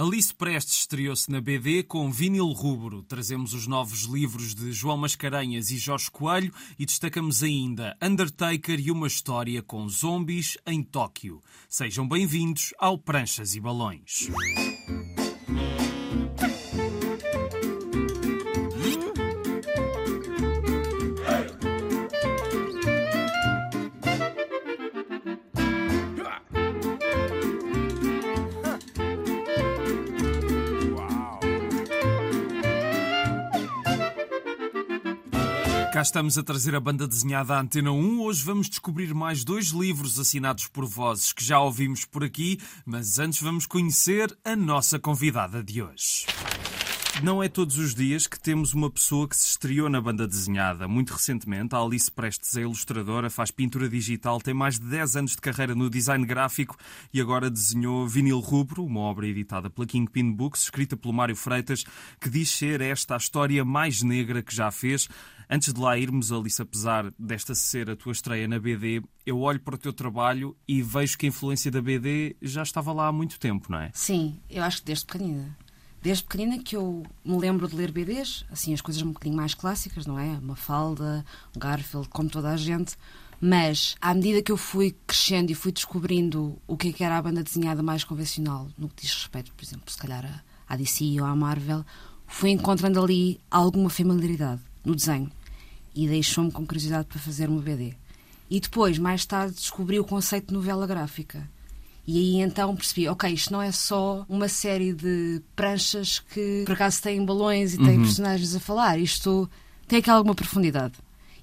Alice Prestes estreou-se na BD com Vinil Rubro. Trazemos os novos livros de João Mascarenhas e Jorge Coelho e destacamos ainda Undertaker e uma história com zombies em Tóquio. Sejam bem-vindos ao Pranchas e Balões. Cá estamos a trazer a banda desenhada à Antena 1. Hoje vamos descobrir mais dois livros assinados por vozes que já ouvimos por aqui, mas antes vamos conhecer a nossa convidada de hoje. Não é todos os dias que temos uma pessoa que se estreou na banda desenhada. Muito recentemente, a Alice Prestes é ilustradora, faz pintura digital, tem mais de 10 anos de carreira no design gráfico e agora desenhou Vinil Rubro, uma obra editada pela Kingpin Books, escrita pelo Mário Freitas, que diz ser esta a história mais negra que já fez. Antes de lá irmos, Alice, apesar desta ser a tua estreia na BD, eu olho para o teu trabalho e vejo que a influência da BD já estava lá há muito tempo, não é? Sim, eu acho que desde pequenina. Desde pequenina que eu me lembro de ler BDs, assim, as coisas um bocadinho mais clássicas, não é? Uma falda, um Garfield, como toda a gente. Mas, à medida que eu fui crescendo e fui descobrindo o que, é que era a banda desenhada mais convencional, no que diz respeito, por exemplo, se calhar à DC ou à Marvel, fui encontrando ali alguma familiaridade no desenho e deixou-me com curiosidade para fazer uma BD. E depois, mais tarde, descobri o conceito de novela gráfica. E aí então percebi, ok, isto não é só uma série de pranchas que por acaso têm balões e têm uhum. personagens a falar. Isto tem aqui alguma profundidade.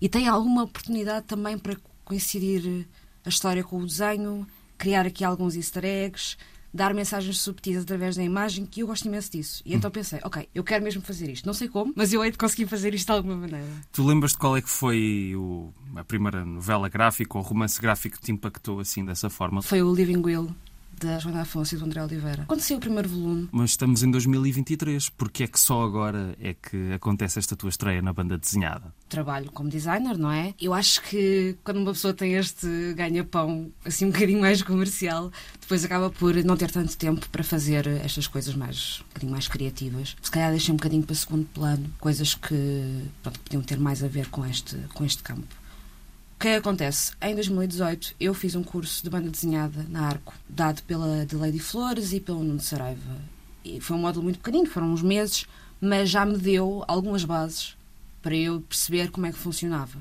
E tem alguma oportunidade também para coincidir a história com o desenho, criar aqui alguns easter eggs, dar mensagens subtis através da imagem, que eu gosto imenso disso. E então pensei, ok, eu quero mesmo fazer isto. Não sei como, mas eu hei de conseguir fazer isto de alguma maneira. Tu lembras de qual é que foi o, a primeira novela gráfica ou romance gráfico que te impactou assim dessa forma? Foi o Living Will da Joana Afonso e do André Oliveira. Quando saiu o primeiro volume. Mas estamos em 2023. Porquê é que só agora é que acontece esta tua estreia na banda desenhada? Trabalho como designer, não é? Eu acho que quando uma pessoa tem este ganha-pão assim um bocadinho mais comercial, depois acaba por não ter tanto tempo para fazer estas coisas mais, um bocadinho mais criativas. Se calhar deixei um bocadinho para segundo plano, coisas que pronto, podiam ter mais a ver com este, com este campo. O que acontece? Em 2018 eu fiz um curso de banda desenhada na Arco, dado pela de Lady Flores e pelo Nuno Saraiva. E foi um módulo muito pequenino, foram uns meses, mas já me deu algumas bases para eu perceber como é que funcionava.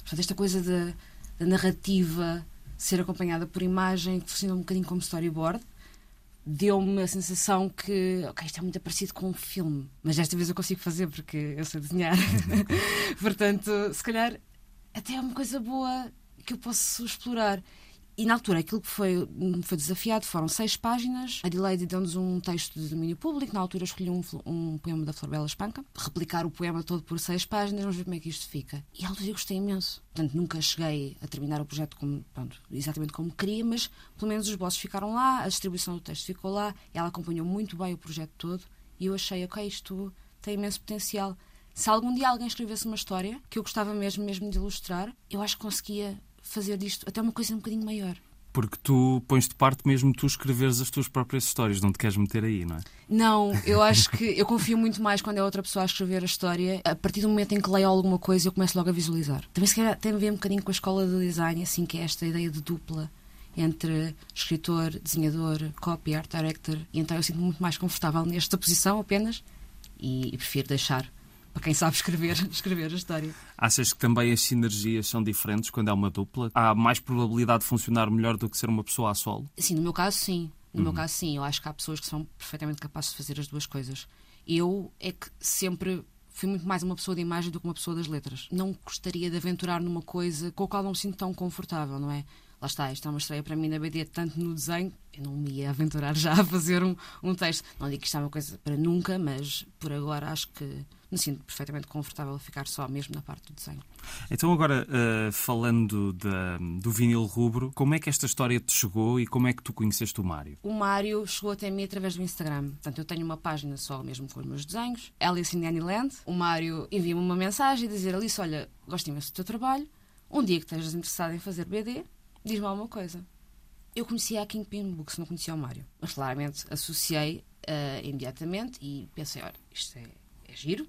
Portanto, esta coisa da, da narrativa ser acompanhada por imagem, que funciona um bocadinho como storyboard, deu-me a sensação que, ok, isto é muito parecido com um filme, mas desta vez eu consigo fazer porque eu sei desenhar. Portanto, se calhar até é uma coisa boa que eu posso explorar. E na altura, aquilo que foi, foi desafiado foram seis páginas. A Adelaide deu-nos um texto de domínio público. Na altura, escolhi um, um poema da Florbela Espanca. Replicar o poema todo por seis páginas, vamos ver como é que isto fica. E à altura eu gostei imenso. Portanto, nunca cheguei a terminar o projeto como, pronto, exatamente como queria, mas pelo menos os bosses ficaram lá, a distribuição do texto ficou lá. Ela acompanhou muito bem o projeto todo. E eu achei, ok, isto tem imenso potencial se algum dia alguém escrevesse uma história que eu gostava mesmo, mesmo de ilustrar, eu acho que conseguia fazer disto até uma coisa um bocadinho maior. Porque tu pões de parte mesmo tu escreveres as tuas próprias histórias, não te queres meter aí, não é? Não, eu acho que eu confio muito mais quando é outra pessoa a escrever a história. A partir do momento em que leio alguma coisa, eu começo logo a visualizar. Também se calhar tem a ver um bocadinho com a escola de design, assim, que é esta ideia de dupla entre escritor, desenhador, copy, art director. E então eu sinto-me muito mais confortável nesta posição apenas e, e prefiro deixar para quem sabe escrever, escrever a história. Achas que também as sinergias são diferentes quando é uma dupla? Há mais probabilidade de funcionar melhor do que ser uma pessoa a solo? Sim, no meu caso, sim. No uhum. meu caso, sim. Eu acho que há pessoas que são perfeitamente capazes de fazer as duas coisas. Eu é que sempre fui muito mais uma pessoa de imagem do que uma pessoa das letras. Não gostaria de aventurar numa coisa com a qual não me sinto tão confortável, não é? Lá está, isto é uma estreia para mim na BD, tanto no desenho, eu não me ia aventurar já a fazer um, um texto. Não digo que isto é uma coisa para nunca, mas por agora acho que me sinto perfeitamente confortável a ficar só mesmo na parte do desenho. Então, agora, uh, falando de, do vinil rubro, como é que esta história te chegou e como é que tu conheceste o Mário? O Mário chegou até mim através do Instagram. Portanto, eu tenho uma página só mesmo com os meus desenhos, Alice in Anyland. O Mário envia-me uma mensagem a dizer: Alice, olha, gosto imenso do teu trabalho. Um dia que estejas interessado em fazer BD, diz-me alguma coisa. Eu conhecia a Kingpin Books, não conhecia o Mário. Mas claramente associei uh, imediatamente e pensei, olha, isto é giro,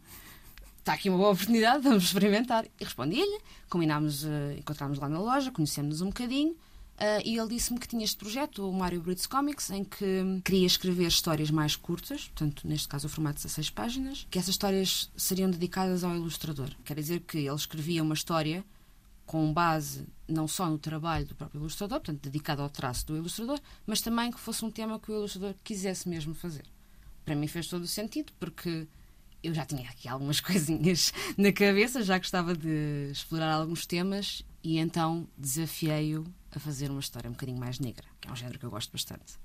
está aqui uma boa oportunidade, vamos experimentar. E respondi-lhe, combinámos, uh, encontrámos lá na loja, conhecemos-nos um bocadinho. Uh, e ele disse-me que tinha este projeto, o Mario Brits Comics, em que queria escrever histórias mais curtas, portanto, neste caso, o formato de 16 páginas, que essas histórias seriam dedicadas ao ilustrador. Quer dizer que ele escrevia uma história com base não só no trabalho do próprio ilustrador, portanto, dedicado ao traço do ilustrador, mas também que fosse um tema que o ilustrador quisesse mesmo fazer. Para mim fez todo o sentido, porque eu já tinha aqui algumas coisinhas na cabeça, já gostava de explorar alguns temas e então desafiei-o a fazer uma história um bocadinho mais negra, que é um género que eu gosto bastante.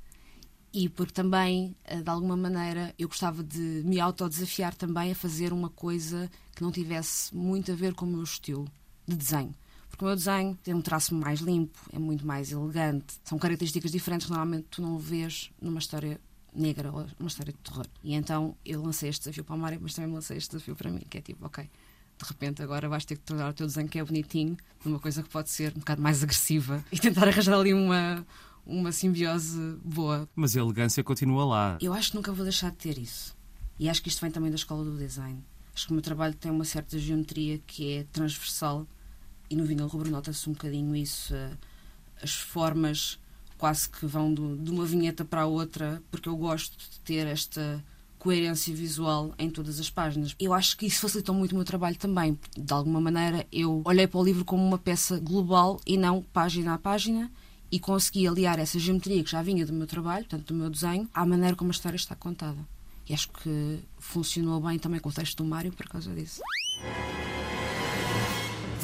E porque também, eh, de alguma maneira, eu gostava de me autodesafiar também a fazer uma coisa que não tivesse muito a ver com o meu estilo de desenho. Porque o meu desenho tem um traço mais limpo, é muito mais elegante, são características diferentes que normalmente tu não vês numa história negra uma história de terror. E então eu lancei este desafio para o Mário, mas também lancei este desafio para mim, que é tipo, ok, de repente agora vais ter que tornar o teu desenho que é bonitinho numa coisa que pode ser um bocado mais agressiva e tentar arranjar ali uma, uma simbiose boa. Mas a elegância continua lá. Eu acho que nunca vou deixar de ter isso. E acho que isto vem também da escola do design. Acho que o meu trabalho tem uma certa geometria que é transversal e no vinil rubro nota-se um bocadinho isso. Eh, as formas quase que vão do, de uma vinheta para a outra, porque eu gosto de ter esta coerência visual em todas as páginas. Eu acho que isso facilitou muito o meu trabalho também. De alguma maneira, eu olhei para o livro como uma peça global e não página a página e consegui aliar essa geometria que já vinha do meu trabalho, portanto, do meu desenho, à maneira como a história está contada. E acho que funcionou bem também com o texto do Mário por causa disso.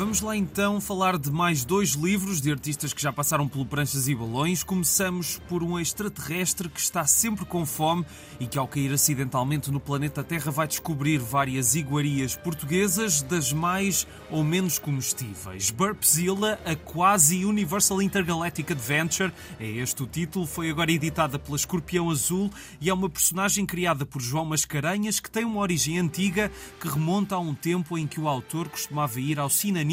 Vamos lá então falar de mais dois livros de artistas que já passaram pelo Pranchas e Balões. Começamos por um extraterrestre que está sempre com fome e que, ao cair acidentalmente no planeta Terra, vai descobrir várias iguarias portuguesas, das mais ou menos comestíveis. Burpzilla, a quase Universal Intergalactic Adventure, é este o título, foi agora editada pela Escorpião Azul e é uma personagem criada por João Mascarenhas que tem uma origem antiga que remonta a um tempo em que o autor costumava ir ao cinema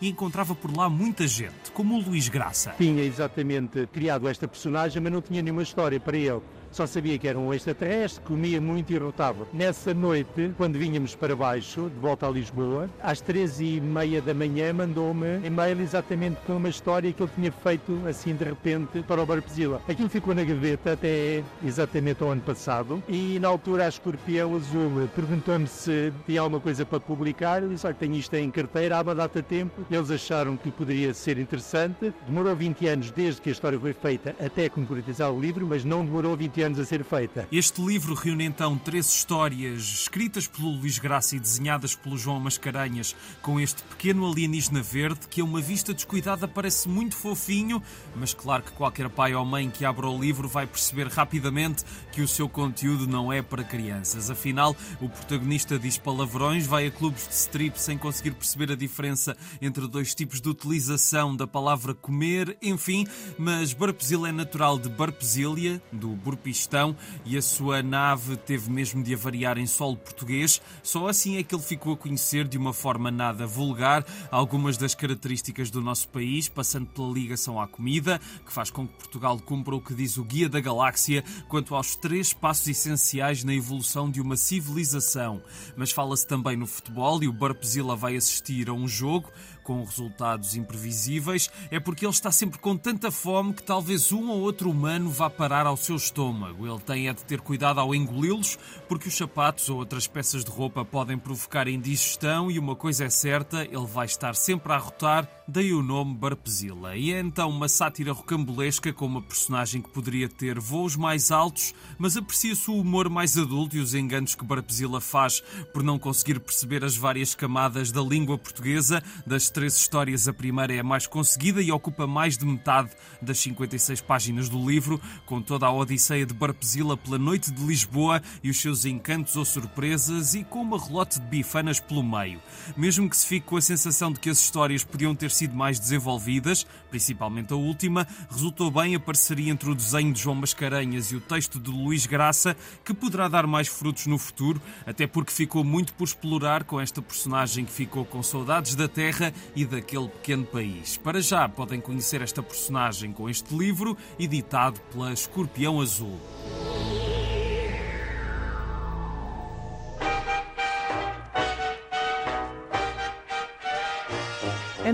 E encontrava por lá muita gente, como o Luís Graça. Tinha exatamente criado esta personagem, mas não tinha nenhuma história para ele só sabia que era um extraterrestre, comia muito e rotava. Nessa noite, quando vínhamos para baixo, de volta a Lisboa, às três e meia da manhã, mandou-me e-mail exatamente com uma história que ele tinha feito assim de repente para o Barpesila. Aquilo ficou na gaveta até exatamente ao ano passado e na altura a Escorpião Azul perguntou-me se tinha alguma coisa para publicar. Eu disse: Olha, tenho isto em carteira há uma data de tempo. Eles acharam que poderia ser interessante. Demorou 20 anos desde que a história foi feita até concretizar o livro, mas não demorou 20 anos anos a ser feita. Este livro reúne então três histórias escritas pelo Luís Graça e desenhadas pelo João Mascarenhas, com este pequeno alienígena verde que, a uma vista descuidada, parece muito fofinho, mas claro que qualquer pai ou mãe que abra o livro vai perceber rapidamente que o seu conteúdo não é para crianças. Afinal, o protagonista diz palavrões, vai a clubes de strip sem conseguir perceber a diferença entre dois tipos de utilização da palavra comer, enfim, mas Barpesil é natural de Barpesília, do Burpis Pistão e a sua nave teve mesmo de avariar em solo português. Só assim é que ele ficou a conhecer de uma forma nada vulgar algumas das características do nosso país, passando pela ligação à comida, que faz com que Portugal cumpra o que diz o Guia da Galáxia quanto aos três passos essenciais na evolução de uma civilização. Mas fala-se também no futebol e o Barpezilla vai assistir a um jogo com resultados imprevisíveis, é porque ele está sempre com tanta fome que talvez um ou outro humano vá parar ao seu estômago. Ele tem é de ter cuidado ao engoli-los, porque os sapatos ou outras peças de roupa podem provocar indigestão e uma coisa é certa, ele vai estar sempre a rotar, daí o nome Barpezilla. E é então uma sátira rocambolesca com uma personagem que poderia ter voos mais altos, mas aprecia-se o humor mais adulto e os enganos que Barpezilla faz por não conseguir perceber as várias camadas da língua portuguesa, das três histórias, a primeira é a mais conseguida e ocupa mais de metade das 56 páginas do livro, com toda a odisseia de Barpesila pela noite de Lisboa e os seus encantos ou surpresas e com uma relote de bifanas pelo meio. Mesmo que se fique com a sensação de que as histórias podiam ter sido mais desenvolvidas, principalmente a última, resultou bem a parceria entre o desenho de João Mascarenhas e o texto de Luís Graça, que poderá dar mais frutos no futuro, até porque ficou muito por explorar com esta personagem que ficou com saudades da terra e daquele pequeno país. Para já podem conhecer esta personagem com este livro, editado pela Escorpião Azul.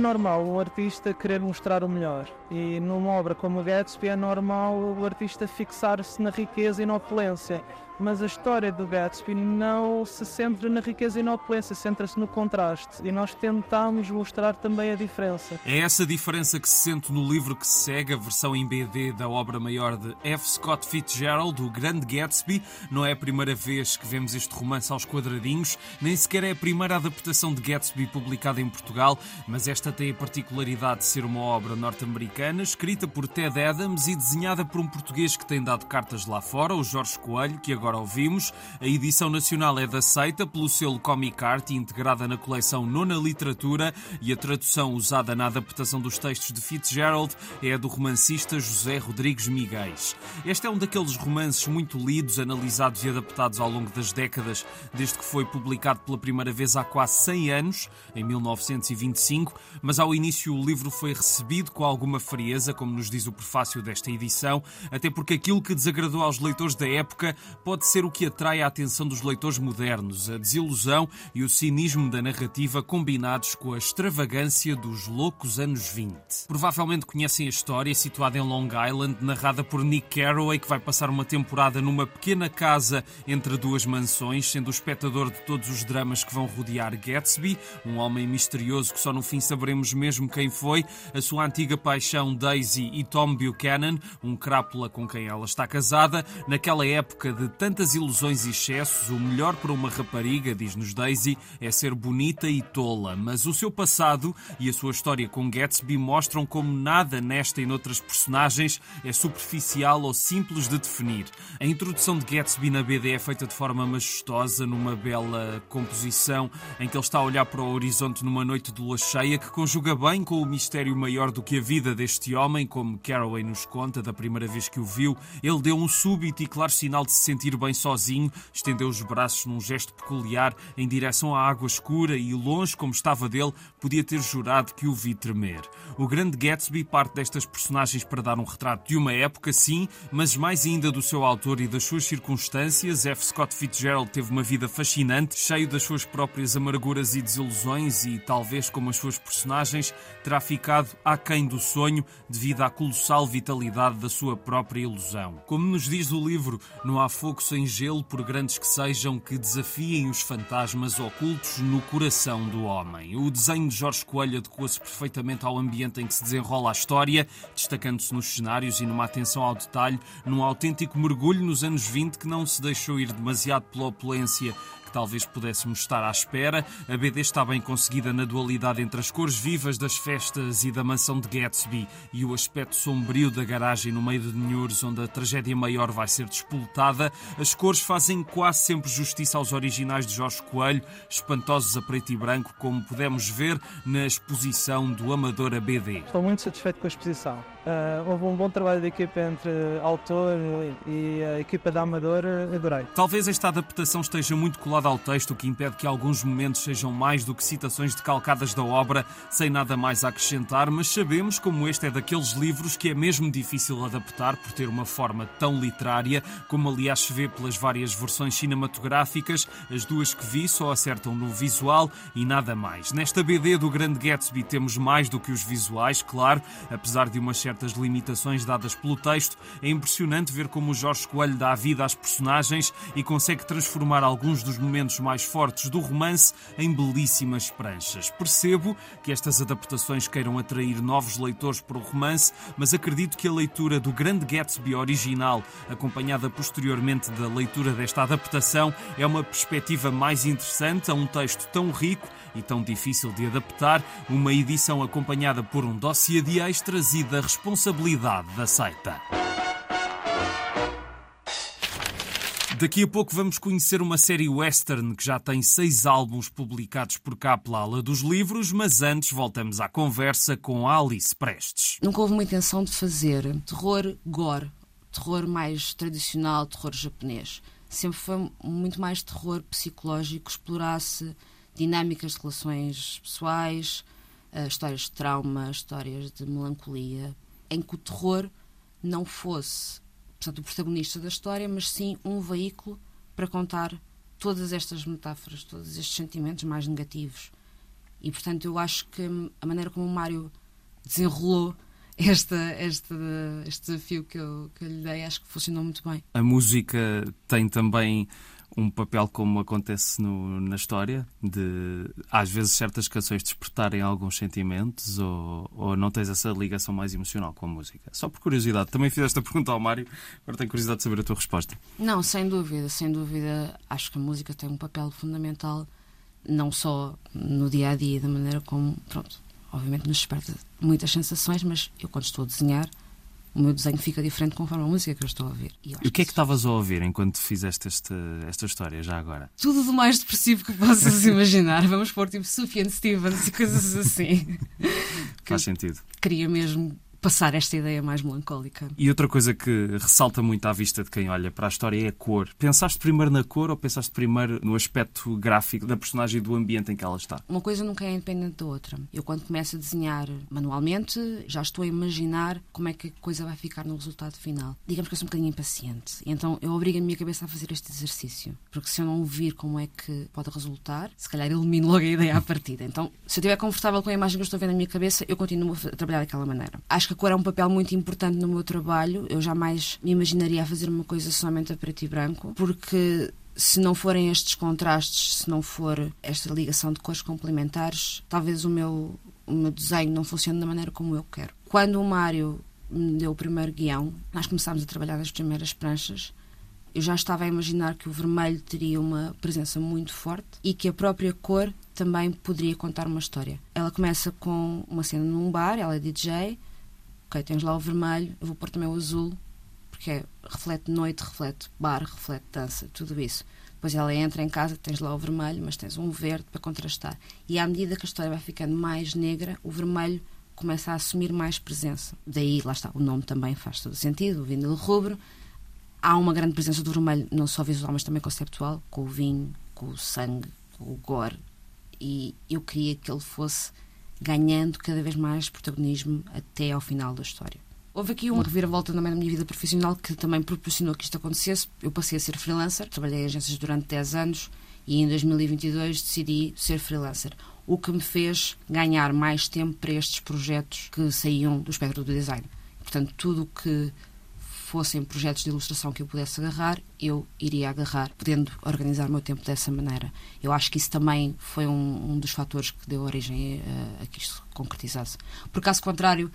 Normal um artista querer mostrar o melhor. E numa obra como Gatsby é normal o artista fixar-se na riqueza e na opulência mas a história do Gatsby não se centra na riqueza e na opulência, centra-se no contraste. E nós tentamos mostrar também a diferença. É essa diferença que se sente no livro que se segue, a versão em BD da obra maior de F. Scott Fitzgerald, O Grande Gatsby. Não é a primeira vez que vemos este romance aos quadradinhos, nem sequer é a primeira adaptação de Gatsby publicada em Portugal, mas esta tem a particularidade de ser uma obra norte-americana, escrita por Ted Adams e desenhada por um português que tem dado cartas lá fora, o Jorge Coelho, que agora agora ouvimos. A edição nacional é da Seita pelo selo Comic Art, integrada na coleção Nona Literatura, e a tradução usada na adaptação dos textos de Fitzgerald é a do romancista José Rodrigues Miguéis. Este é um daqueles romances muito lidos, analisados e adaptados ao longo das décadas, desde que foi publicado pela primeira vez há quase 100 anos, em 1925, mas ao início o livro foi recebido com alguma frieza, como nos diz o prefácio desta edição, até porque aquilo que desagradou aos leitores da época pode pode ser o que atrai a atenção dos leitores modernos, a desilusão e o cinismo da narrativa combinados com a extravagância dos loucos anos 20. Provavelmente conhecem a história, situada em Long Island, narrada por Nick Carraway, que vai passar uma temporada numa pequena casa entre duas mansões, sendo o espectador de todos os dramas que vão rodear Gatsby, um homem misterioso que só no fim saberemos mesmo quem foi, a sua antiga paixão Daisy e Tom Buchanan, um crápula com quem ela está casada, naquela época de tantas ilusões e excessos, o melhor para uma rapariga, diz-nos Daisy, é ser bonita e tola. Mas o seu passado e a sua história com Gatsby mostram como nada nesta e noutras personagens é superficial ou simples de definir. A introdução de Gatsby na BD é feita de forma majestosa, numa bela composição em que ele está a olhar para o horizonte numa noite de lua cheia, que conjuga bem com o mistério maior do que a vida deste homem, como Caraway nos conta da primeira vez que o viu. Ele deu um súbito e claro sinal de se sentir bem sozinho, estendeu os braços num gesto peculiar em direção à água escura e, longe como estava dele, podia ter jurado que o vi tremer. O grande Gatsby parte destas personagens para dar um retrato de uma época, sim, mas mais ainda do seu autor e das suas circunstâncias. F. Scott Fitzgerald teve uma vida fascinante, cheio das suas próprias amarguras e desilusões, e talvez como as suas personagens, terá ficado aquém do sonho devido à colossal vitalidade da sua própria ilusão. Como nos diz o livro, não há fogo sem gelo, por grandes que sejam, que desafiem os fantasmas ocultos no coração do homem. O desenho de Jorge Coelho adequa-se perfeitamente ao ambiente em que se desenrola a história, destacando-se nos cenários e numa atenção ao detalhe, num autêntico mergulho nos anos 20 que não se deixou ir demasiado pela opulência talvez pudéssemos estar à espera. A BD está bem conseguida na dualidade entre as cores vivas das festas e da mansão de Gatsby e o aspecto sombrio da garagem no meio de Ninhures, onde a tragédia maior vai ser despoltada. As cores fazem quase sempre justiça aos originais de Jorge Coelho, espantosos a preto e branco, como pudemos ver na exposição do Amador a BD. Estou muito satisfeito com a exposição. Uh, houve um bom trabalho de equipa entre autor e a equipa da Amador, adorei. Talvez esta adaptação esteja muito colada ao texto, o que impede que alguns momentos sejam mais do que citações decalcadas da obra, sem nada mais a acrescentar, mas sabemos como este é daqueles livros que é mesmo difícil adaptar por ter uma forma tão literária, como aliás se vê pelas várias versões cinematográficas, as duas que vi só acertam no visual e nada mais. Nesta BD do Grande Gatsby temos mais do que os visuais, claro, apesar de umas certas limitações dadas pelo texto, é impressionante ver como o Jorge Coelho dá vida às personagens e consegue transformar alguns dos momentos mais fortes do romance em belíssimas pranchas. Percebo que estas adaptações queiram atrair novos leitores para o romance, mas acredito que a leitura do Grande Gatsby original, acompanhada posteriormente da leitura desta adaptação, é uma perspectiva mais interessante a um texto tão rico e tão difícil de adaptar, uma edição acompanhada por um dossiê de extras e da responsabilidade da seita. Daqui a pouco vamos conhecer uma série western que já tem seis álbuns publicados por cá pela ala dos livros, mas antes voltamos à conversa com Alice Prestes. Nunca houve uma intenção de fazer terror gore, terror mais tradicional, terror japonês. Sempre foi muito mais terror psicológico, explorasse dinâmicas de relações pessoais, eh, histórias de trauma, histórias de melancolia, em que o terror não fosse portanto, o protagonista da história, mas sim um veículo para contar todas estas metáforas, todos estes sentimentos mais negativos. E, portanto, eu acho que a maneira como o Mário desenrolou este, este, este desafio que eu, que eu lhe dei, acho que funcionou muito bem. A música tem também um papel como acontece no, na história, de às vezes certas canções despertarem alguns sentimentos ou, ou não tens essa ligação mais emocional com a música? Só por curiosidade. Também fiz esta pergunta ao Mário, agora tenho curiosidade de saber a tua resposta. Não, sem dúvida, sem dúvida. Acho que a música tem um papel fundamental, não só no dia a dia, da maneira como, pronto, obviamente nos desperta muitas sensações, mas eu quando estou a desenhar o meu desenho fica diferente conforme a música que eu estou a ouvir. E, e o que é que estavas a ouvir enquanto fizeste esta, esta história, já agora? Tudo do mais depressivo que possas imaginar. Vamos pôr tipo Sufjan Stevens e coisas assim. Faz sentido. Queria mesmo passar esta ideia mais melancólica. E outra coisa que ressalta muito à vista de quem olha para a história é a cor. Pensaste primeiro na cor ou pensaste primeiro no aspecto gráfico da personagem e do ambiente em que ela está? Uma coisa nunca é independente da outra. Eu, quando começo a desenhar manualmente, já estou a imaginar como é que a coisa vai ficar no resultado final. Digamos que eu sou um bocadinho impaciente. Então, eu obrigo a minha cabeça a fazer este exercício. Porque se eu não ouvir como é que pode resultar, se calhar elimino logo a ideia à partida. Então, se eu estiver confortável com a imagem que eu estou vendo na minha cabeça, eu continuo a trabalhar daquela maneira. Acho a cor é um papel muito importante no meu trabalho. Eu jamais me imaginaria a fazer uma coisa somente a preto e branco, porque se não forem estes contrastes, se não for esta ligação de cores complementares, talvez o meu, o meu desenho não funcione da maneira como eu quero. Quando o Mário me deu o primeiro guião, nós começámos a trabalhar nas primeiras pranchas. Eu já estava a imaginar que o vermelho teria uma presença muito forte e que a própria cor também poderia contar uma história. Ela começa com uma cena num bar, ela é DJ, ok, tens lá o vermelho, eu vou pôr também o azul, porque é, reflete noite, reflete bar, reflete dança, tudo isso. Depois ela entra em casa, tens lá o vermelho, mas tens um verde para contrastar. E à medida que a história vai ficando mais negra, o vermelho começa a assumir mais presença. Daí, lá está, o nome também faz todo sentido, o vinil rubro. Há uma grande presença do vermelho, não só visual, mas também conceptual, com o vinho, com o sangue, com o gore. E eu queria que ele fosse ganhando cada vez mais protagonismo até ao final da história. Houve aqui uma reviravolta também na minha vida profissional que também proporcionou que isto acontecesse. Eu passei a ser freelancer, trabalhei em agências durante 10 anos e em 2022 decidi ser freelancer. O que me fez ganhar mais tempo para estes projetos que saíam do espectro do design. Portanto, tudo o que fossem projetos de ilustração que eu pudesse agarrar, eu iria agarrar, podendo organizar o meu tempo dessa maneira. Eu acho que isso também foi um, um dos fatores que deu origem a, a que isto se concretizasse. Por caso contrário,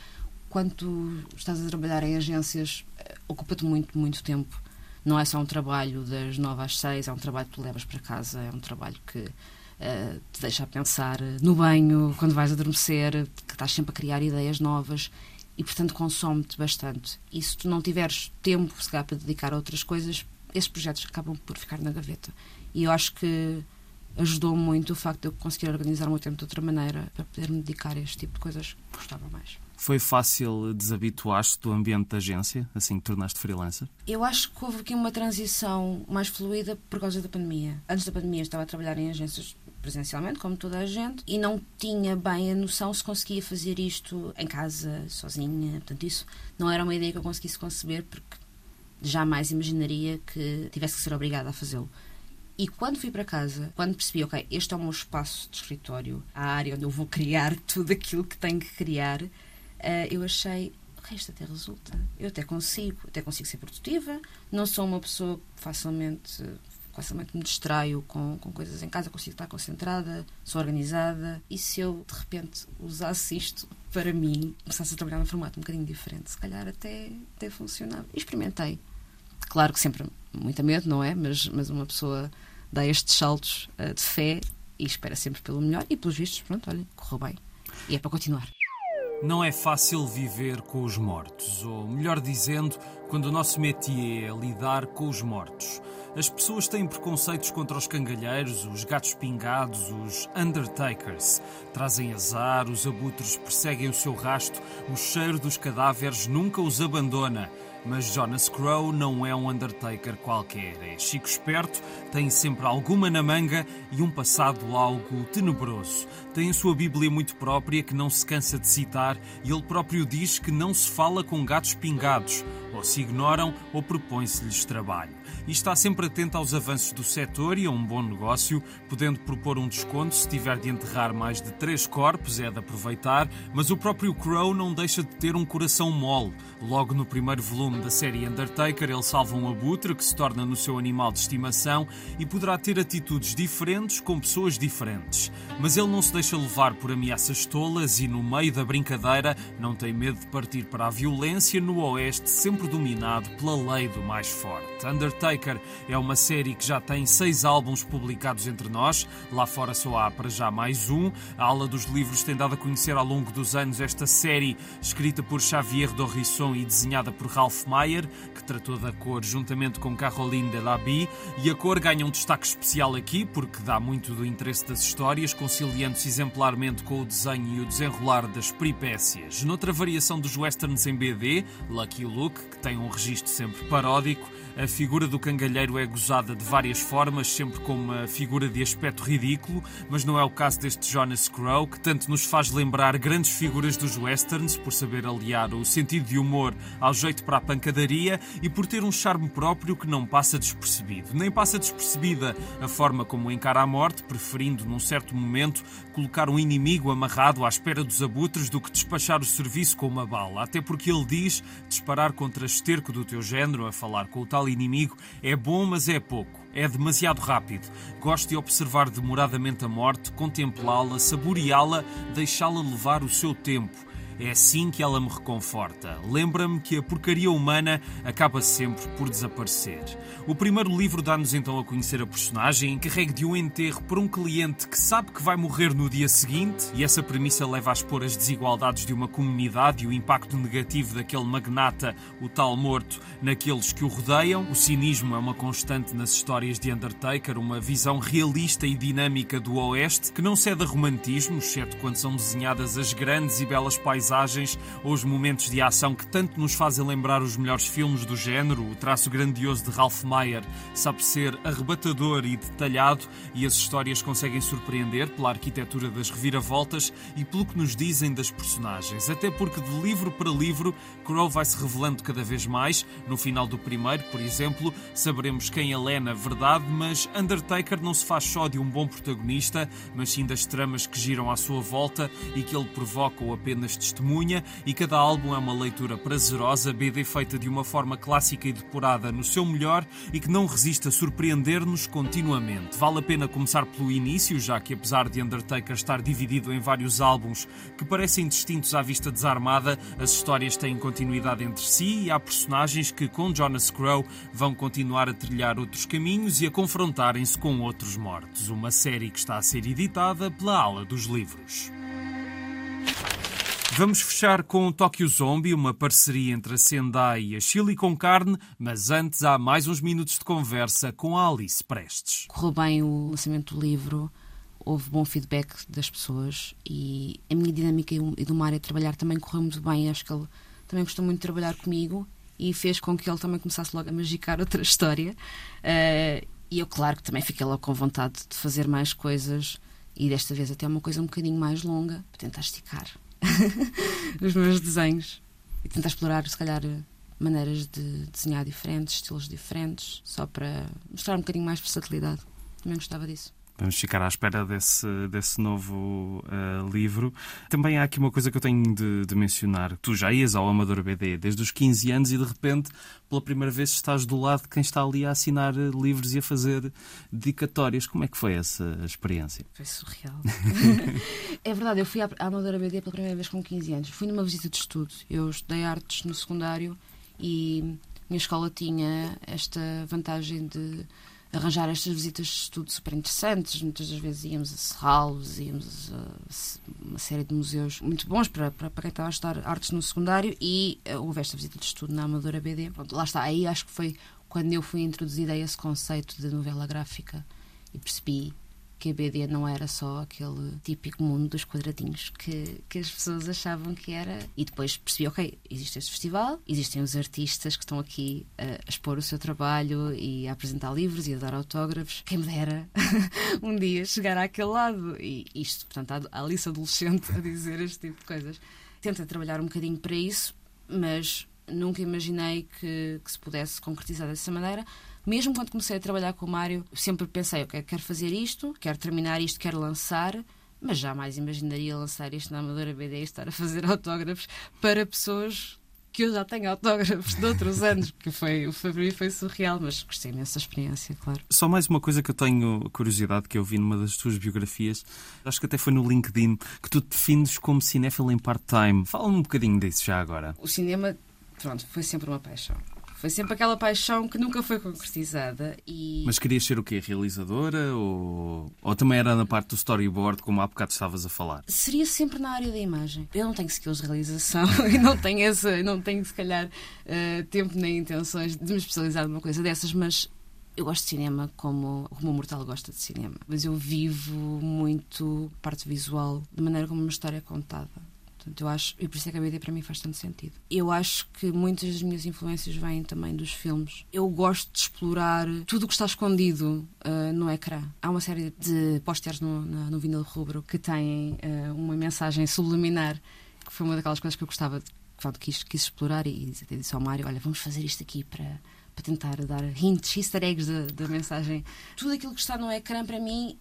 quando estás a trabalhar em agências, eh, ocupa-te muito, muito tempo. Não é só um trabalho das nove às seis, é um trabalho que tu levas para casa, é um trabalho que uh, te deixa a pensar no banho, quando vais adormecer, que estás sempre a criar ideias novas e, portanto, consome-te bastante. E se tu não tiveres tempo, se calhar, para dedicar a outras coisas, esses projetos acabam por ficar na gaveta. E eu acho que ajudou muito o facto de eu conseguir organizar o meu tempo de outra maneira para poder me dedicar a este tipo de coisas que gostava mais. Foi fácil desabituar-te do ambiente da agência, assim que tornaste freelancer? Eu acho que houve aqui uma transição mais fluida por causa da pandemia. Antes da pandemia estava a trabalhar em agências presencialmente, como toda a gente, e não tinha bem a noção se conseguia fazer isto em casa, sozinha. Portanto, isso não era uma ideia que eu conseguisse conceber, porque jamais imaginaria que tivesse que ser obrigada a fazê-lo. E quando fui para casa, quando percebi, ok, este é o meu espaço de escritório, a área onde eu vou criar tudo aquilo que tenho que criar, uh, eu achei, o resto até resulta. Eu até consigo, até consigo ser produtiva, não sou uma pessoa facilmente facilmente me distraio com, com coisas em casa, consigo estar concentrada, sou organizada. E se eu, de repente, usasse isto para mim, começasse a trabalhar num formato um bocadinho diferente, se calhar até, até funcionava. Experimentei. Claro que sempre muito medo, não é? Mas, mas uma pessoa dá estes saltos uh, de fé e espera sempre pelo melhor. E pelos vistos, pronto, olha, correu bem. E é para continuar. Não é fácil viver com os mortos, ou melhor dizendo, quando o nosso métier é lidar com os mortos. As pessoas têm preconceitos contra os cangalheiros, os gatos pingados, os undertakers. Trazem azar, os abutres perseguem o seu rasto, o cheiro dos cadáveres nunca os abandona. Mas Jonas Crow não é um Undertaker qualquer. É chico esperto, tem sempre alguma na manga e um passado algo tenebroso. Tem a sua Bíblia muito própria que não se cansa de citar e ele próprio diz que não se fala com gatos pingados. Ou se ignoram ou propõe-se-lhes trabalho. E está sempre atento aos avanços do setor e a um bom negócio, podendo propor um desconto se tiver de enterrar mais de três corpos, é de aproveitar, mas o próprio Crow não deixa de ter um coração mole. Logo no primeiro volume da série Undertaker, ele salva um abutre que se torna no seu animal de estimação e poderá ter atitudes diferentes com pessoas diferentes. Mas ele não se deixa levar por ameaças tolas e, no meio da brincadeira, não tem medo de partir para a violência no Oeste, sempre dominado pela lei do mais forte. Undertaker é uma série que já tem seis álbuns publicados entre nós, lá fora só há para já mais um. A ala dos livros tem dado a conhecer ao longo dos anos esta série, escrita por Xavier Dorrisson e desenhada por Ralph Mayer, que tratou da cor juntamente com Caroline Delaby, e a cor ganha um destaque especial aqui porque dá muito do interesse das histórias, conciliando-se exemplarmente com o desenho e o desenrolar das peripécias. Noutra variação dos westerns em BD, Lucky Luke, que tem um registro sempre paródico, a figura do cangalheiro é gozada de várias formas, sempre como uma figura de aspecto ridículo, mas não é o caso deste Jonas Crow, que tanto nos faz lembrar grandes figuras dos westerns, por saber aliar o sentido de humor ao jeito para a pancadaria e por ter um charme próprio que não passa despercebido. Nem passa despercebida a forma como encara a morte, preferindo, num certo momento, colocar um inimigo amarrado à espera dos abutres do que despachar o serviço com uma bala. Até porque ele diz disparar contra esterco do teu género, a falar com o tal inimigo, é bom, mas é pouco. É demasiado rápido. Gosto de observar demoradamente a morte, contemplá-la, saboreá-la, deixá-la levar o seu tempo. É assim que ela me reconforta. Lembra-me que a porcaria humana acaba sempre por desaparecer. O primeiro livro dá-nos então a conhecer a personagem encarregue de um enterro por um cliente que sabe que vai morrer no dia seguinte, e essa premissa leva a expor as desigualdades de uma comunidade e o impacto negativo daquele magnata, o tal morto, naqueles que o rodeiam. O cinismo é uma constante nas histórias de Undertaker, uma visão realista e dinâmica do Oeste que não cede a romantismo, exceto quando são desenhadas as grandes e belas paisagens paisagens ou os momentos de ação que tanto nos fazem lembrar os melhores filmes do género. O traço grandioso de Ralph Mayer sabe ser arrebatador e detalhado e as histórias conseguem surpreender pela arquitetura das reviravoltas e pelo que nos dizem das personagens. Até porque de livro para livro, Crow vai se revelando cada vez mais. No final do primeiro, por exemplo, saberemos quem ele é na verdade, mas Undertaker não se faz só de um bom protagonista, mas sim das tramas que giram à sua volta e que ele provoca ou apenas testemunha e cada álbum é uma leitura prazerosa, BD feita de uma forma clássica e depurada no seu melhor e que não resiste a surpreender-nos continuamente. Vale a pena começar pelo início, já que apesar de Undertaker estar dividido em vários álbuns que parecem distintos à vista desarmada, as histórias têm continuidade entre si e há personagens que, com Jonas Crow, vão continuar a trilhar outros caminhos e a confrontarem-se com outros mortos. Uma série que está a ser editada pela Ala dos Livros. Vamos fechar com Tokyo Zombie, uma parceria entre a Sendai e a Chili com carne, mas antes há mais uns minutos de conversa com a Alice Prestes. Correu bem o lançamento do livro, houve bom feedback das pessoas e a minha dinâmica e do Mário a trabalhar também correu muito bem. Acho que ele também gostou muito de trabalhar comigo e fez com que ele também começasse logo a magicar outra história. Uh, e eu, claro, que também fiquei logo com vontade de fazer mais coisas e desta vez até uma coisa um bocadinho mais longa para tentar esticar os meus desenhos e tentar explorar, se calhar, maneiras de desenhar diferentes, estilos diferentes, só para mostrar um bocadinho mais versatilidade. Também gostava disso. Vamos ficar à espera desse, desse novo uh, livro. Também há aqui uma coisa que eu tenho de, de, mencionar. Tu já ias ao Amador BD desde os 15 anos e de repente, pela primeira vez, estás do lado de quem está ali a assinar eh, livros e a fazer dedicatórias. Como é que foi essa experiência? Foi surreal. é verdade, eu fui à Amadora BD pela primeira vez com 15 anos. Fui numa visita de estudo. Eu estudei artes no secundário e minha escola tinha esta vantagem de arranjar estas visitas de estudo super interessantes. Muitas das vezes íamos a Serralos, íamos a uma série de museus muito bons para, para, para quem estava a estudar artes no secundário e uh, houve esta visita de estudo na Amadora BD. Pronto, lá está, aí acho que foi quando eu fui introduzida a esse conceito de novela gráfica e percebi que a BD não era só aquele típico mundo dos quadradinhos que, que as pessoas achavam que era. E depois percebi, ok, existe este festival, existem os artistas que estão aqui a, expor o seu trabalho e a apresentar livros e a dar autógrafos. Quem me dera um dia chegar àquele lado. E isto, portanto, a Alice adolescente a dizer este tipo de coisas. Tenta trabalhar um bocadinho para isso, mas nunca imaginei que, que se pudesse concretizar dessa maneira mesmo quando comecei a trabalhar com o Mário, sempre pensei, ok, quero fazer isto, quero terminar isto, quero lançar, mas jamais imaginaria lançar isto na Amadora BD e estar a fazer autógrafos para pessoas que eu já tenho autógrafos de outros anos, que foi, para mim foi surreal, mas gostei dessa experiência, claro. Só mais uma coisa que eu tenho curiosidade, que eu vi numa das tuas biografias, acho que até foi no LinkedIn, que tu te defines como cinéfilo em part-time. Fala-me um bocadinho disso já agora. O cinema, pronto, foi sempre uma paixão. Foi sempre aquela paixão que nunca foi concretizada. E... Mas querias ser o quê? Realizadora? Ou, ou também era na parte do storyboard, como há bocado estavas a falar? Seria sempre na área da imagem. Eu não tenho skills de realização e não tenho, essa, não tenho se calhar, uh, tempo nem intenções de me especializar numa coisa dessas, mas eu gosto de cinema como, como o mortal gosta de cinema. Mas eu vivo muito parte visual, da maneira como uma história é contada. Portanto, eu acho, e por isso é que a BD para mim faz tanto sentido. Eu acho que muitas das minhas influências vêm também dos filmes. Eu gosto de explorar tudo o que está escondido uh, no ecrã. Há uma série de pósteres no, no, no vinil rubro que têm uh, uma mensagem subliminar, que foi uma daquelas coisas que eu gostava de quis, quis explorar e até disse ao Mário: Olha, vamos fazer isto aqui para, para tentar dar hints, easter eggs da, da mensagem. Tudo aquilo que está no ecrã, para mim,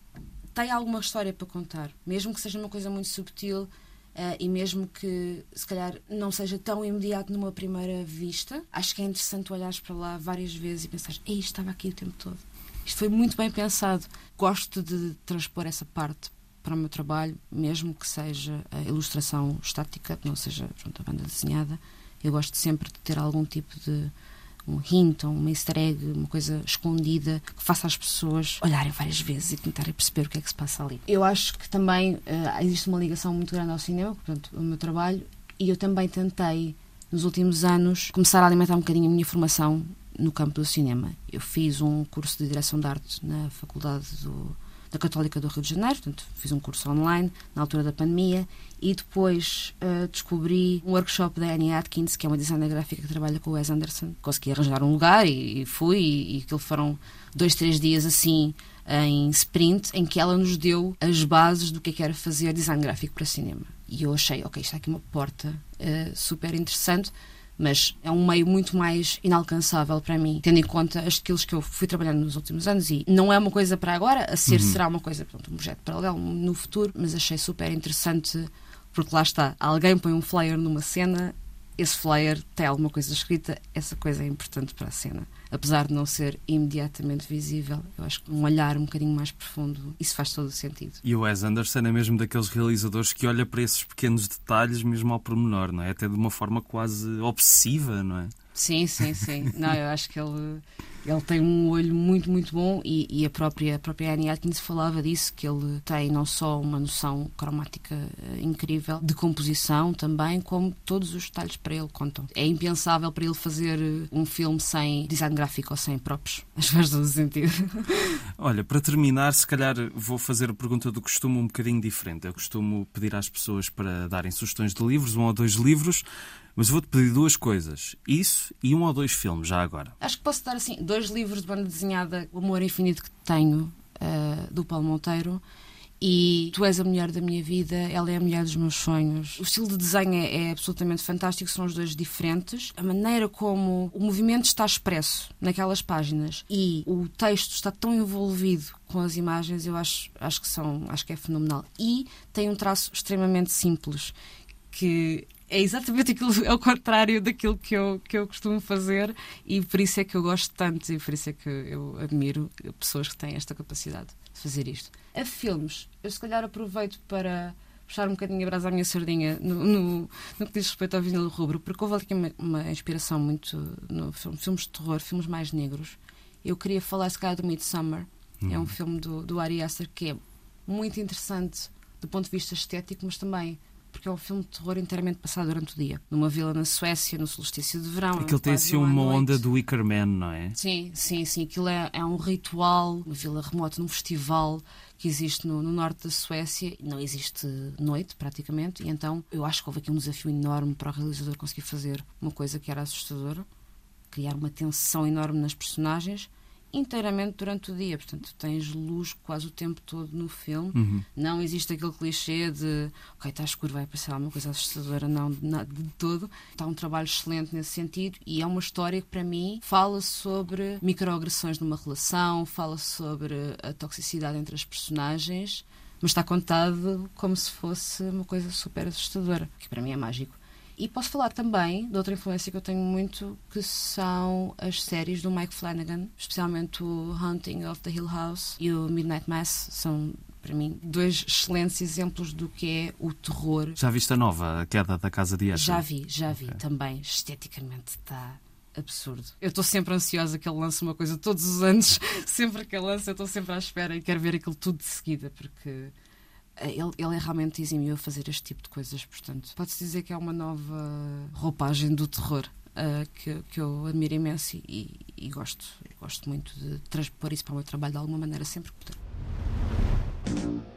tem alguma história para contar, mesmo que seja uma coisa muito subtil Uh, e mesmo que se calhar não seja tão imediato numa primeira vista, acho que é interessante olhares para lá várias vezes e pensar: Ei, estava aqui o tempo todo. Isto foi muito bem pensado. Gosto de transpor essa parte para o meu trabalho, mesmo que seja a ilustração estática, que não seja pronto, a banda desenhada. Eu gosto sempre de ter algum tipo de um hint, um easter egg, uma coisa escondida que faça as pessoas olharem várias vezes e tentarem perceber o que é que se passa ali. Eu acho que também uh, existe uma ligação muito grande ao cinema, portanto, o meu trabalho, e eu também tentei, nos últimos anos, começar a alimentar um bocadinho a minha formação no campo do cinema. Eu fiz um curso de direção de arte na Faculdade do da Católica do Rio de Janeiro, portanto, fiz um curso online na altura da pandemia e depois uh, descobri um workshop da Annie Atkins, que é uma designer gráfica que trabalha com o Wes Anderson. Consegui arranjar um lugar e, e fui, e, e aquilo foram dois, três dias assim em sprint, em que ela nos deu as bases do que, é que era fazer design gráfico para cinema. E eu achei, ok, é aqui uma porta uh, super interessante mas é um meio muito mais inalcançável para mim, tendo em conta as skills que eu fui trabalhando nos últimos anos e não é uma coisa para agora, a ser uhum. será uma coisa, pronto, um projeto paralelo no futuro, mas achei super interessante porque lá está, alguém põe um flyer numa cena esse flyer tem alguma coisa escrita, essa coisa é importante para a cena. Apesar de não ser imediatamente visível, eu acho que um olhar um bocadinho mais profundo, isso faz todo o sentido. E o Wes Anderson é mesmo daqueles realizadores que olha para esses pequenos detalhes mesmo ao pormenor, não é? Até de uma forma quase obsessiva, não é? Sim, sim, sim. Não, eu acho que ele, ele tem um olho muito, muito bom e, e, a, própria, a própria Annie Atkins falava disso, que ele tem não só uma noção cromática uh, incrível, de composição também, como todos os detalhes para ele contam. É impensável para ele fazer eh, um filme sem design gráfico ou sem props. As faz todo sentido. Olha, para terminar, se calhar vou fazer a pergunta do costume um bocadinho diferente. Eu costumo pedir às pessoas para darem sugestões de livros, um ou dois livros. Mas vou-te pedir duas coisas. Isso e um ou dois filmes, já agora. Acho que posso dar assim dois livros de banda desenhada, O Amor Infinito que tenho, uh, do Paulo Monteiro. E Tu és a mulher da minha vida, ela é a mulher dos meus sonhos. O estilo de desenho é, é, absolutamente fantástico, são os dois diferentes. A maneira como o movimento está expresso naquelas páginas e o texto está tão envolvido com as imagens, eu acho, acho que são, acho que é fenomenal. E tem um traço extremamente simples que é exatamente aquilo, é o contrário daquilo que eu, que eu costumo fazer e por isso é que eu gosto tanto e por isso é que eu admiro pessoas que têm esta capacidade de fazer isto. A filmes, eu se calhar aproveito para puxar um bocadinho a brasa à minha sardinha no, no, no que diz respeito ao vinil rubro, porque houve aqui uma, uma inspiração muito no filme, filmes de terror, filmes mais negros. Eu queria falar se calhar do Midsummer, hum. é um filme do, do Ari Aster que é muito interessante do ponto de vista estético, mas também porque é um filme de terror inteiramente passado durante o dia. Numa vila na Suécia, no solstício de verão. Aquilo tem assim uma onda do Wicker Man, não é? Sim, sim, sim. Aquilo é, é um ritual, uma vila remota, num festival que existe no, no, norte da Suécia. Não existe noite, praticamente, e então eu acho que houve aqui um desafio enorme para o realizador conseguir fazer uma coisa que era assustadora, criar uma tensão enorme nas personagens inteiramente durante o dia. Portanto, tens luz quase o tempo todo no filme. Uhum. Não existe aquele clichê de ok, está escuro, vai aparecer alguma coisa assustadora. Não, de, de todo. Está um trabalho excelente nesse sentido e é uma história que, para mim, fala sobre microagressões numa relação, fala sobre a toxicidade entre as personagens, mas está contado como se fosse uma coisa super assustadora, que para mim é mágico. E posso falar também de outra influência que eu tenho muito, que são as séries do Mike Flanagan, especialmente o Hunting of the Hill House e o Midnight Mass. São, para mim, dois excelentes exemplos do que é o terror. Já viste a nova, a queda da Casa de Usher? Já vi, já vi okay. também. Esteticamente está absurdo. Eu estou sempre ansiosa que ele lance uma coisa todos os anos. Sempre que ele lança, eu estou sempre à espera e quero ver aquilo tudo de seguida, porque ele, ele é realmente exímio a fazer este tipo de coisas, portanto, pode-se dizer que é uma nova roupagem do terror. Uh, que, que eu admiro imenso e, e, gosto, gosto muito de transpor isso para o meu trabalho de alguma maneira sempre que puder.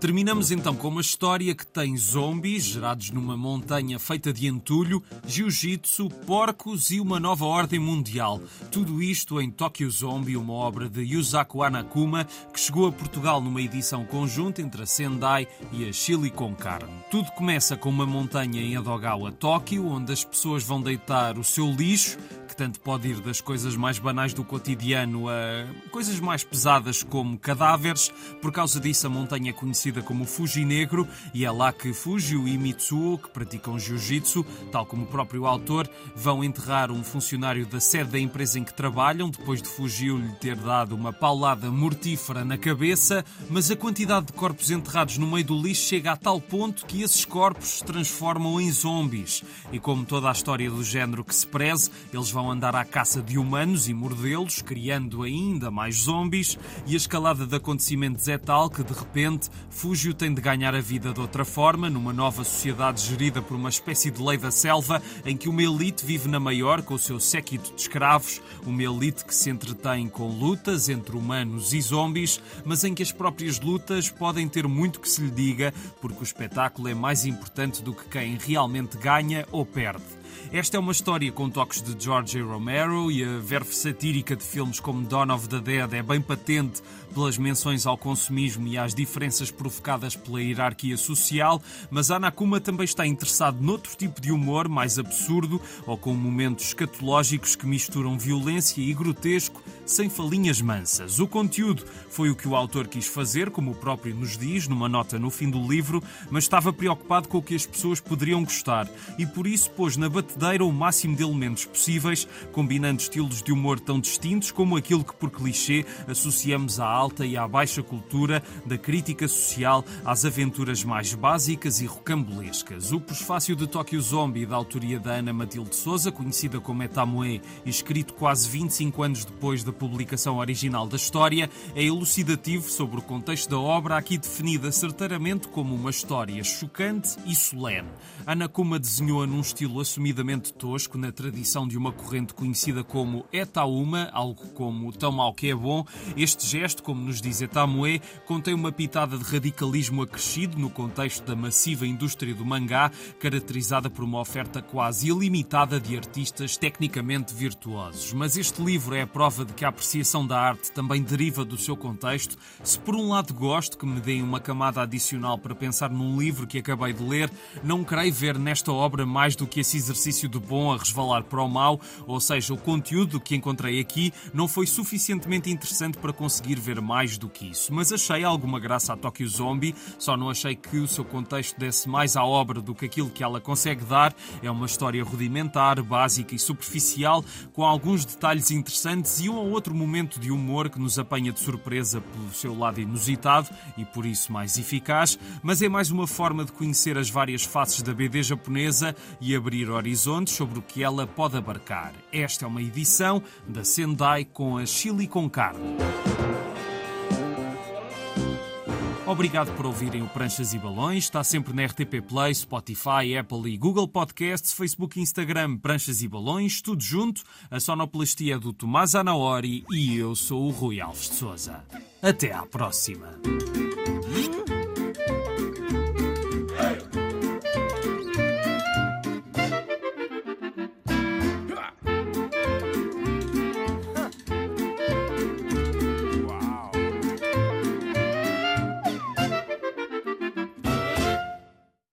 Terminamos então com uma história que tem zombies gerados numa montanha feita de entulho, jiu-jitsu, porcos e uma nova ordem mundial. Tudo isto em Tokyo Zombie, uma obra de Yusaku Anakuma que chegou a Portugal numa edição conjunta entre a Sendai e a Chile com carne. Tudo começa com uma montanha em Edogawa, Tóquio, onde as pessoas vão deitar o seu lixo tanto pode ir das coisas mais banais do cotidiano a coisas mais pesadas como cadáveres. Por causa disso, a montanha é conhecida como Fuji Negro e é lá que Fujio e Mitsuo, que praticam jiu-jitsu, tal como o próprio autor, vão enterrar um funcionário da sede da empresa em que trabalham, depois de Fujio lhe ter dado uma paulada mortífera na cabeça, mas a quantidade de corpos enterrados no meio do lixo chega a tal ponto que esses corpos se transformam em zombies. E como toda a história do género que se preze, eles vão andar à caça de humanos e mordê-los, criando ainda mais zombies, e a escalada de acontecimentos é tal que, de repente, Fúgio tem de ganhar a vida de outra forma, numa nova sociedade gerida por uma espécie de lei da selva, em que uma elite vive na maior com o seu séquito de escravos, uma elite que se entretém com lutas entre humanos e zombies, mas em que as próprias lutas podem ter muito que se lhe diga, porque o espetáculo é mais importante do que quem realmente ganha ou perde. Esta é uma história com toques de George. Romero e a verve satírica de filmes como Dawn of the Dead é bem patente pelas menções ao consumismo e às diferenças provocadas pela hierarquia social, mas Anakuma também está interessado noutro tipo de humor mais absurdo ou com momentos escatológicos que misturam violência e grotesco sem falinhas mansas. O conteúdo foi o que o autor quis fazer, como o próprio nos diz, numa nota no fim do livro, mas estava preocupado com o que as pessoas poderiam gostar e por isso pôs na batedeira o máximo de elementos possíveis, combinando estilos de humor tão distintos como aquilo que, por clichê, associamos à alta e à baixa cultura, da crítica social às aventuras mais básicas e rocambolescas. O prefácio de Tokyo Zombie, da autoria da Ana Matilde Souza, conhecida como Etamoe, e escrito quase 25 anos depois da publicação original da história, é elucidativo sobre o contexto da obra, aqui definida certeiramente como uma história chocante e solene. Ana Kuma desenhou-a num estilo assumidamente tosco, na tradição de uma corrente conhecida como Etauma, algo como tão mal que é bom. Este gesto, como nos diz Etamue, contém uma pitada de radicalismo acrescido no contexto da massiva indústria do mangá, caracterizada por uma oferta quase ilimitada de artistas tecnicamente virtuosos. Mas este livro é a prova de que a apreciação da arte também deriva do seu contexto. Se por um lado gosto que me deem uma camada adicional para pensar num livro que acabei de ler, não creio ver nesta obra mais do que esse exercício do bom a resvalar para o mau, ou seja, o conteúdo que encontrei aqui não foi suficientemente interessante para conseguir ver mais do que isso. Mas achei alguma graça a Tokyo Zombie, só não achei que o seu contexto desse mais à obra do que aquilo que ela consegue dar. É uma história rudimentar, básica e superficial, com alguns detalhes interessantes e um ou outro momento de humor que nos apanha de surpresa pelo seu lado inusitado e por isso mais eficaz, mas é mais uma forma de conhecer as várias faces da BD japonesa e abrir horizontes sobre o que ela pode abarcar. Esta é uma edição da Sendai com a Chili com carne. Obrigado por ouvirem o Pranchas e Balões. Está sempre na RTP Play, Spotify, Apple e Google Podcasts, Facebook Instagram Pranchas e Balões, tudo junto. A sonoplastia é do Tomás Anaori e eu sou o Rui Alves de Souza. Até à próxima.